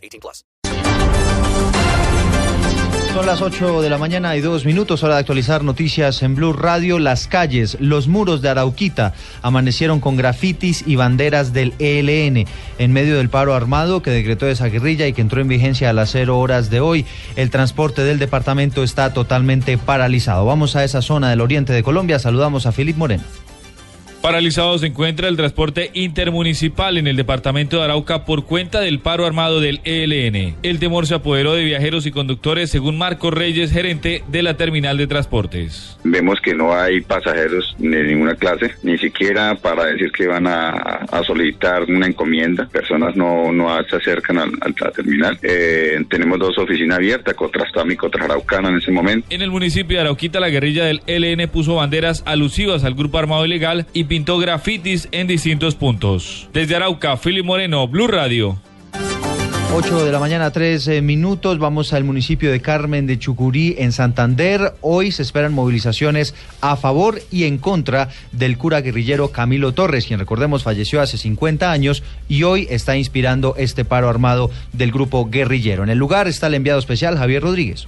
18 plus. Son las 8 de la mañana y dos minutos, hora de actualizar noticias en Blue Radio. Las calles, los muros de Arauquita amanecieron con grafitis y banderas del ELN en medio del paro armado que decretó esa guerrilla y que entró en vigencia a las 0 horas de hoy. El transporte del departamento está totalmente paralizado. Vamos a esa zona del oriente de Colombia. Saludamos a Felipe Moreno. Paralizado se encuentra el transporte intermunicipal en el departamento de Arauca por cuenta del paro armado del ELN. El temor se apoderó de viajeros y conductores, según Marco Reyes, gerente de la terminal de transportes. Vemos que no hay pasajeros de ninguna clase, ni siquiera para decir que van a, a solicitar una encomienda. Personas no, no se acercan a la terminal. Eh, tenemos dos oficinas abiertas, Cotrastami y Araucana en ese momento. En el municipio de Arauquita, la guerrilla del ELN puso banderas alusivas al grupo armado ilegal y pintó grafitis en distintos puntos. Desde Arauca, Fili Moreno, Blue Radio. 8 de la mañana, 13 minutos. Vamos al municipio de Carmen de Chucurí, en Santander. Hoy se esperan movilizaciones a favor y en contra del cura guerrillero Camilo Torres, quien recordemos falleció hace 50 años y hoy está inspirando este paro armado del grupo guerrillero. En el lugar está el enviado especial Javier Rodríguez.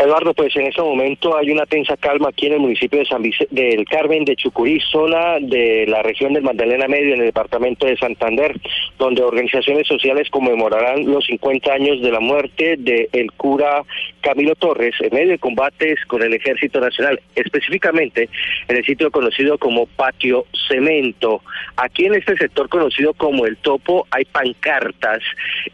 Eduardo, pues en este momento hay una tensa calma aquí en el municipio de San Vicente, del Carmen de Chucurí, zona de la región del Magdalena Medio, en el departamento de Santander, donde organizaciones sociales conmemorarán los 50 años de la muerte del cura Camilo Torres en medio de combates con el Ejército Nacional, específicamente en el sitio conocido como Patio Cemento. Aquí en este sector conocido como El Topo hay pancartas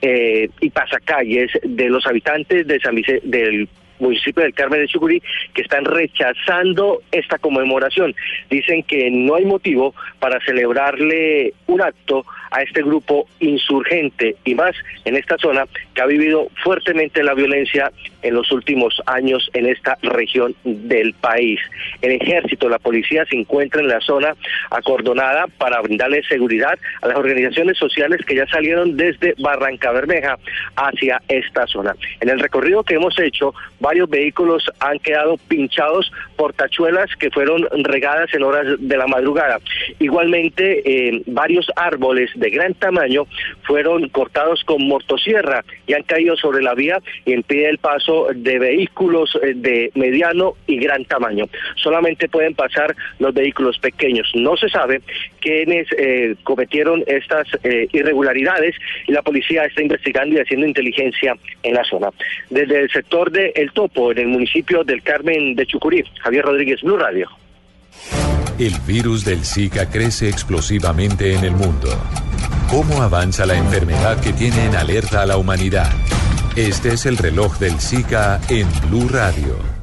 eh, y pasacalles de los habitantes de San Vicente, del municipio del Carmen de Chucurí que están rechazando esta conmemoración. Dicen que no hay motivo para celebrarle un acto a este grupo insurgente y más en esta zona que ha vivido fuertemente la violencia en los últimos años en esta región del país. El ejército, la policía se encuentra en la zona acordonada para brindarle seguridad a las organizaciones sociales que ya salieron desde Barranca Bermeja hacia esta zona. En el recorrido que hemos hecho, varios vehículos han quedado pinchados por tachuelas que fueron regadas en horas de la madrugada. Igualmente, eh, varios árboles de gran tamaño fueron cortados con motosierra y han caído sobre la vía y impide el paso de vehículos eh, de mediano y gran tamaño. Solamente pueden pasar los vehículos pequeños. No se sabe quiénes eh, cometieron estas eh, irregularidades y la policía está investigando y haciendo inteligencia en la zona. Desde el sector de El Topo, en el municipio del Carmen de Chucurí, Javier Rodríguez, Blue Radio. El virus del Zika crece explosivamente en el mundo. ¿Cómo avanza la enfermedad que tiene en alerta a la humanidad? Este es el reloj del Zika en Blue Radio.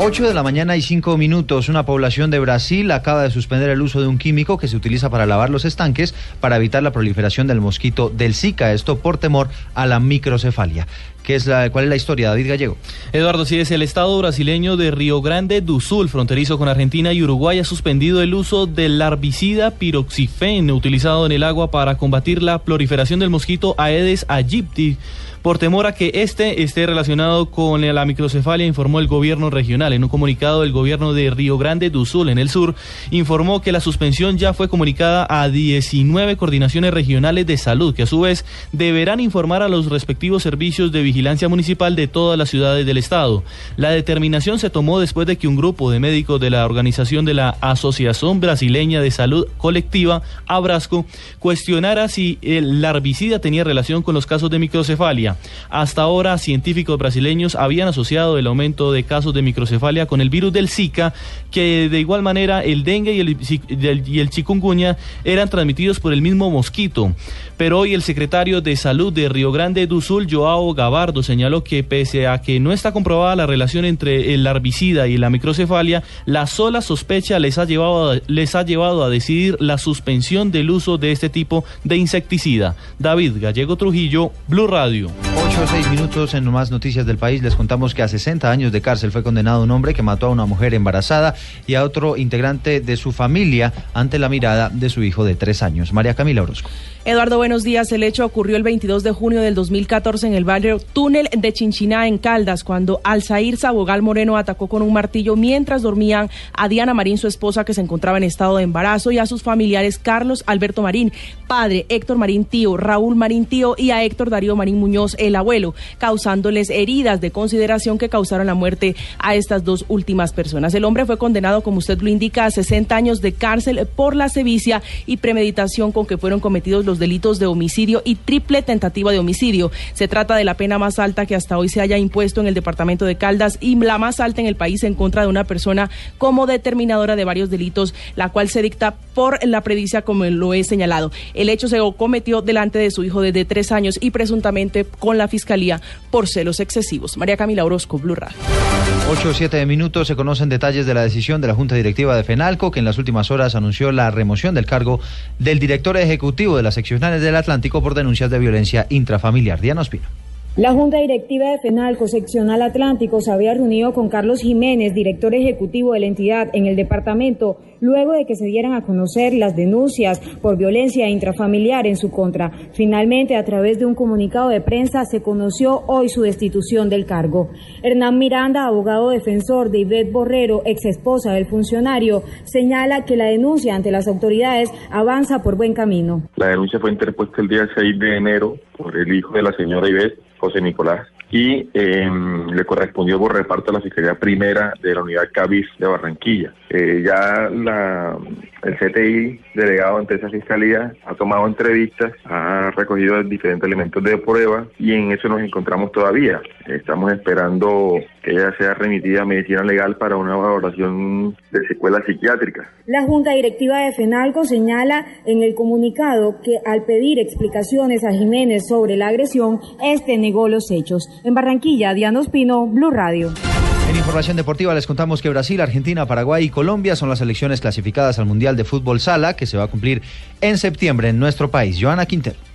8 de la mañana y 5 minutos. Una población de Brasil acaba de suspender el uso de un químico que se utiliza para lavar los estanques para evitar la proliferación del mosquito del Zika. Esto por temor a la microcefalia. ¿Qué es la, ¿Cuál es la historia, David Gallego? Eduardo, sí, es el Estado brasileño de Río Grande do Sul, fronterizo con Argentina y Uruguay, ha suspendido el uso del herbicida piroxifén utilizado en el agua para combatir la proliferación del mosquito Aedes aegypti por temor a que este esté relacionado con la microcefalia, informó el gobierno regional. En un comunicado, el gobierno de Río Grande do Sul, en el sur, informó que la suspensión ya fue comunicada a 19 coordinaciones regionales de salud, que a su vez deberán informar a los respectivos servicios de vigilancia municipal de todas las ciudades del estado. La determinación se tomó después de que un grupo de médicos de la organización de la Asociación Brasileña de Salud Colectiva, Abrasco, cuestionara si el herbicida tenía relación con los casos de microcefalia. Hasta ahora, científicos brasileños habían asociado el aumento de casos de microcefalia con el virus del Zika, que de igual manera el dengue y el, chikungunya eran transmitidos por el mismo mosquito. Pero hoy el secretario de Salud de Río Grande do Sul, Joao Gavar, Eduardo señaló que pese a que no está comprobada la relación entre el larvicida y la microcefalia, la sola sospecha les ha llevado a, les ha llevado a decidir la suspensión del uso de este tipo de insecticida. David Gallego Trujillo, Blue Radio. 8 o 6 minutos en más noticias del país les contamos que a 60 años de cárcel fue condenado un hombre que mató a una mujer embarazada y a otro integrante de su familia ante la mirada de su hijo de 3 años. María Camila Orozco. Eduardo, buenos días. El hecho ocurrió el 22 de junio del 2014 en el barrio Túnel de Chinchiná, en Caldas, cuando Alzair Sabogal Moreno atacó con un martillo mientras dormían a Diana Marín, su esposa, que se encontraba en estado de embarazo, y a sus familiares Carlos Alberto Marín, padre, Héctor Marín tío, Raúl Marín tío y a Héctor Darío Marín Muñoz, el abuelo, causándoles heridas de consideración que causaron la muerte a estas dos últimas personas. El hombre fue condenado, como usted lo indica, a 60 años de cárcel por la sevicia y premeditación con que fueron cometidos los delitos de homicidio y triple tentativa de homicidio. Se trata de la pena más alta que hasta hoy se haya impuesto en el departamento de Caldas y la más alta en el país en contra de una persona como determinadora de varios delitos, la cual se dicta por la predicia como lo he señalado. El hecho se cometió delante de su hijo desde tres años y presuntamente con la fiscalía por celos excesivos. María Camila Orozco, Blue Radio. 8 o 7 minutos se conocen detalles de la decisión de la Junta Directiva de FENALCO, que en las últimas horas anunció la remoción del cargo del director ejecutivo de las seccionales del Atlántico por denuncias de violencia intrafamiliar. Diana Ospino. La Junta Directiva de FENALCO Seccional Atlántico se había reunido con Carlos Jiménez, director ejecutivo de la entidad en el departamento, luego de que se dieran a conocer las denuncias por violencia intrafamiliar en su contra. Finalmente, a través de un comunicado de prensa, se conoció hoy su destitución del cargo. Hernán Miranda, abogado defensor de Ivette Borrero, ex esposa del funcionario, señala que la denuncia ante las autoridades avanza por buen camino. La denuncia fue interpuesta el día 6 de enero por el hijo de la señora Ivette José Nicolás, y eh, le correspondió por reparto a la Fiscalía Primera de la Unidad CABIS de Barranquilla. Eh, ya la, el CTI, delegado ante esa fiscalía, ha tomado entrevistas, ha recogido diferentes elementos de prueba y en eso nos encontramos todavía. Estamos esperando que ella sea remitida a medicina legal para una valoración de secuelas psiquiátricas. La Junta Directiva de FENALCO señala en el comunicado que al pedir explicaciones a Jiménez sobre la agresión, este negó los hechos. En Barranquilla, Diana Ospino, Blue Radio. En información deportiva les contamos que Brasil, Argentina, Paraguay y Colombia son las selecciones clasificadas al Mundial de Fútbol Sala que se va a cumplir en septiembre en nuestro país. Joana Quintero.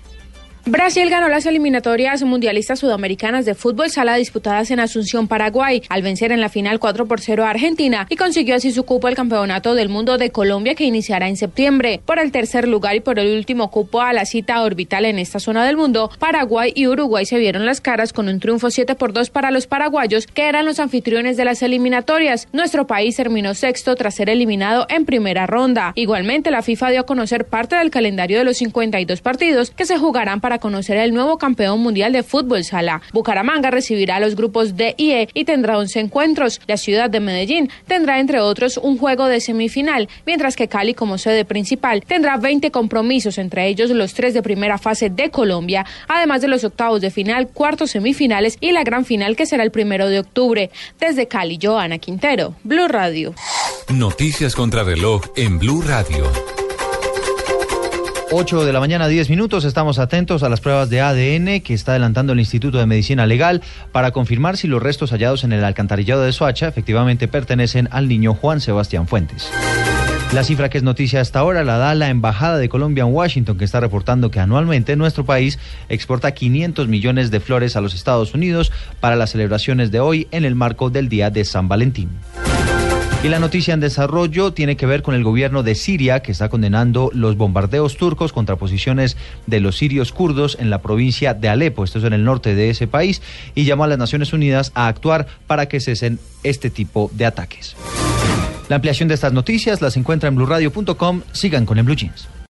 Brasil ganó las eliminatorias mundialistas sudamericanas de fútbol sala disputadas en Asunción, Paraguay, al vencer en la final 4 por 0 a Argentina y consiguió así su cupo al Campeonato del Mundo de Colombia que iniciará en septiembre. Por el tercer lugar y por el último cupo a la cita orbital en esta zona del mundo, Paraguay y Uruguay se vieron las caras con un triunfo 7 por 2 para los paraguayos que eran los anfitriones de las eliminatorias. Nuestro país terminó sexto tras ser eliminado en primera ronda. Igualmente, la FIFA dio a conocer parte del calendario de los 52 partidos que se jugarán para conocer el nuevo campeón mundial de fútbol sala. Bucaramanga recibirá a los grupos D y E y tendrá 11 encuentros. La ciudad de Medellín tendrá entre otros un juego de semifinal, mientras que Cali como sede principal tendrá 20 compromisos, entre ellos los tres de primera fase de Colombia, además de los octavos de final, cuartos semifinales y la gran final que será el primero de octubre. Desde Cali, Joana Quintero, Blue Radio. Noticias contra reloj en Blue Radio. 8 de la mañana, 10 minutos. Estamos atentos a las pruebas de ADN que está adelantando el Instituto de Medicina Legal para confirmar si los restos hallados en el alcantarillado de Soacha efectivamente pertenecen al niño Juan Sebastián Fuentes. La cifra que es noticia hasta ahora la da la Embajada de Colombia en Washington, que está reportando que anualmente nuestro país exporta 500 millones de flores a los Estados Unidos para las celebraciones de hoy en el marco del Día de San Valentín. Y la noticia en desarrollo tiene que ver con el gobierno de Siria, que está condenando los bombardeos turcos contra posiciones de los sirios kurdos en la provincia de Alepo, esto es en el norte de ese país, y llamó a las Naciones Unidas a actuar para que cesen este tipo de ataques. La ampliación de estas noticias las encuentra en blurradio.com. Sigan con el Blue Jeans.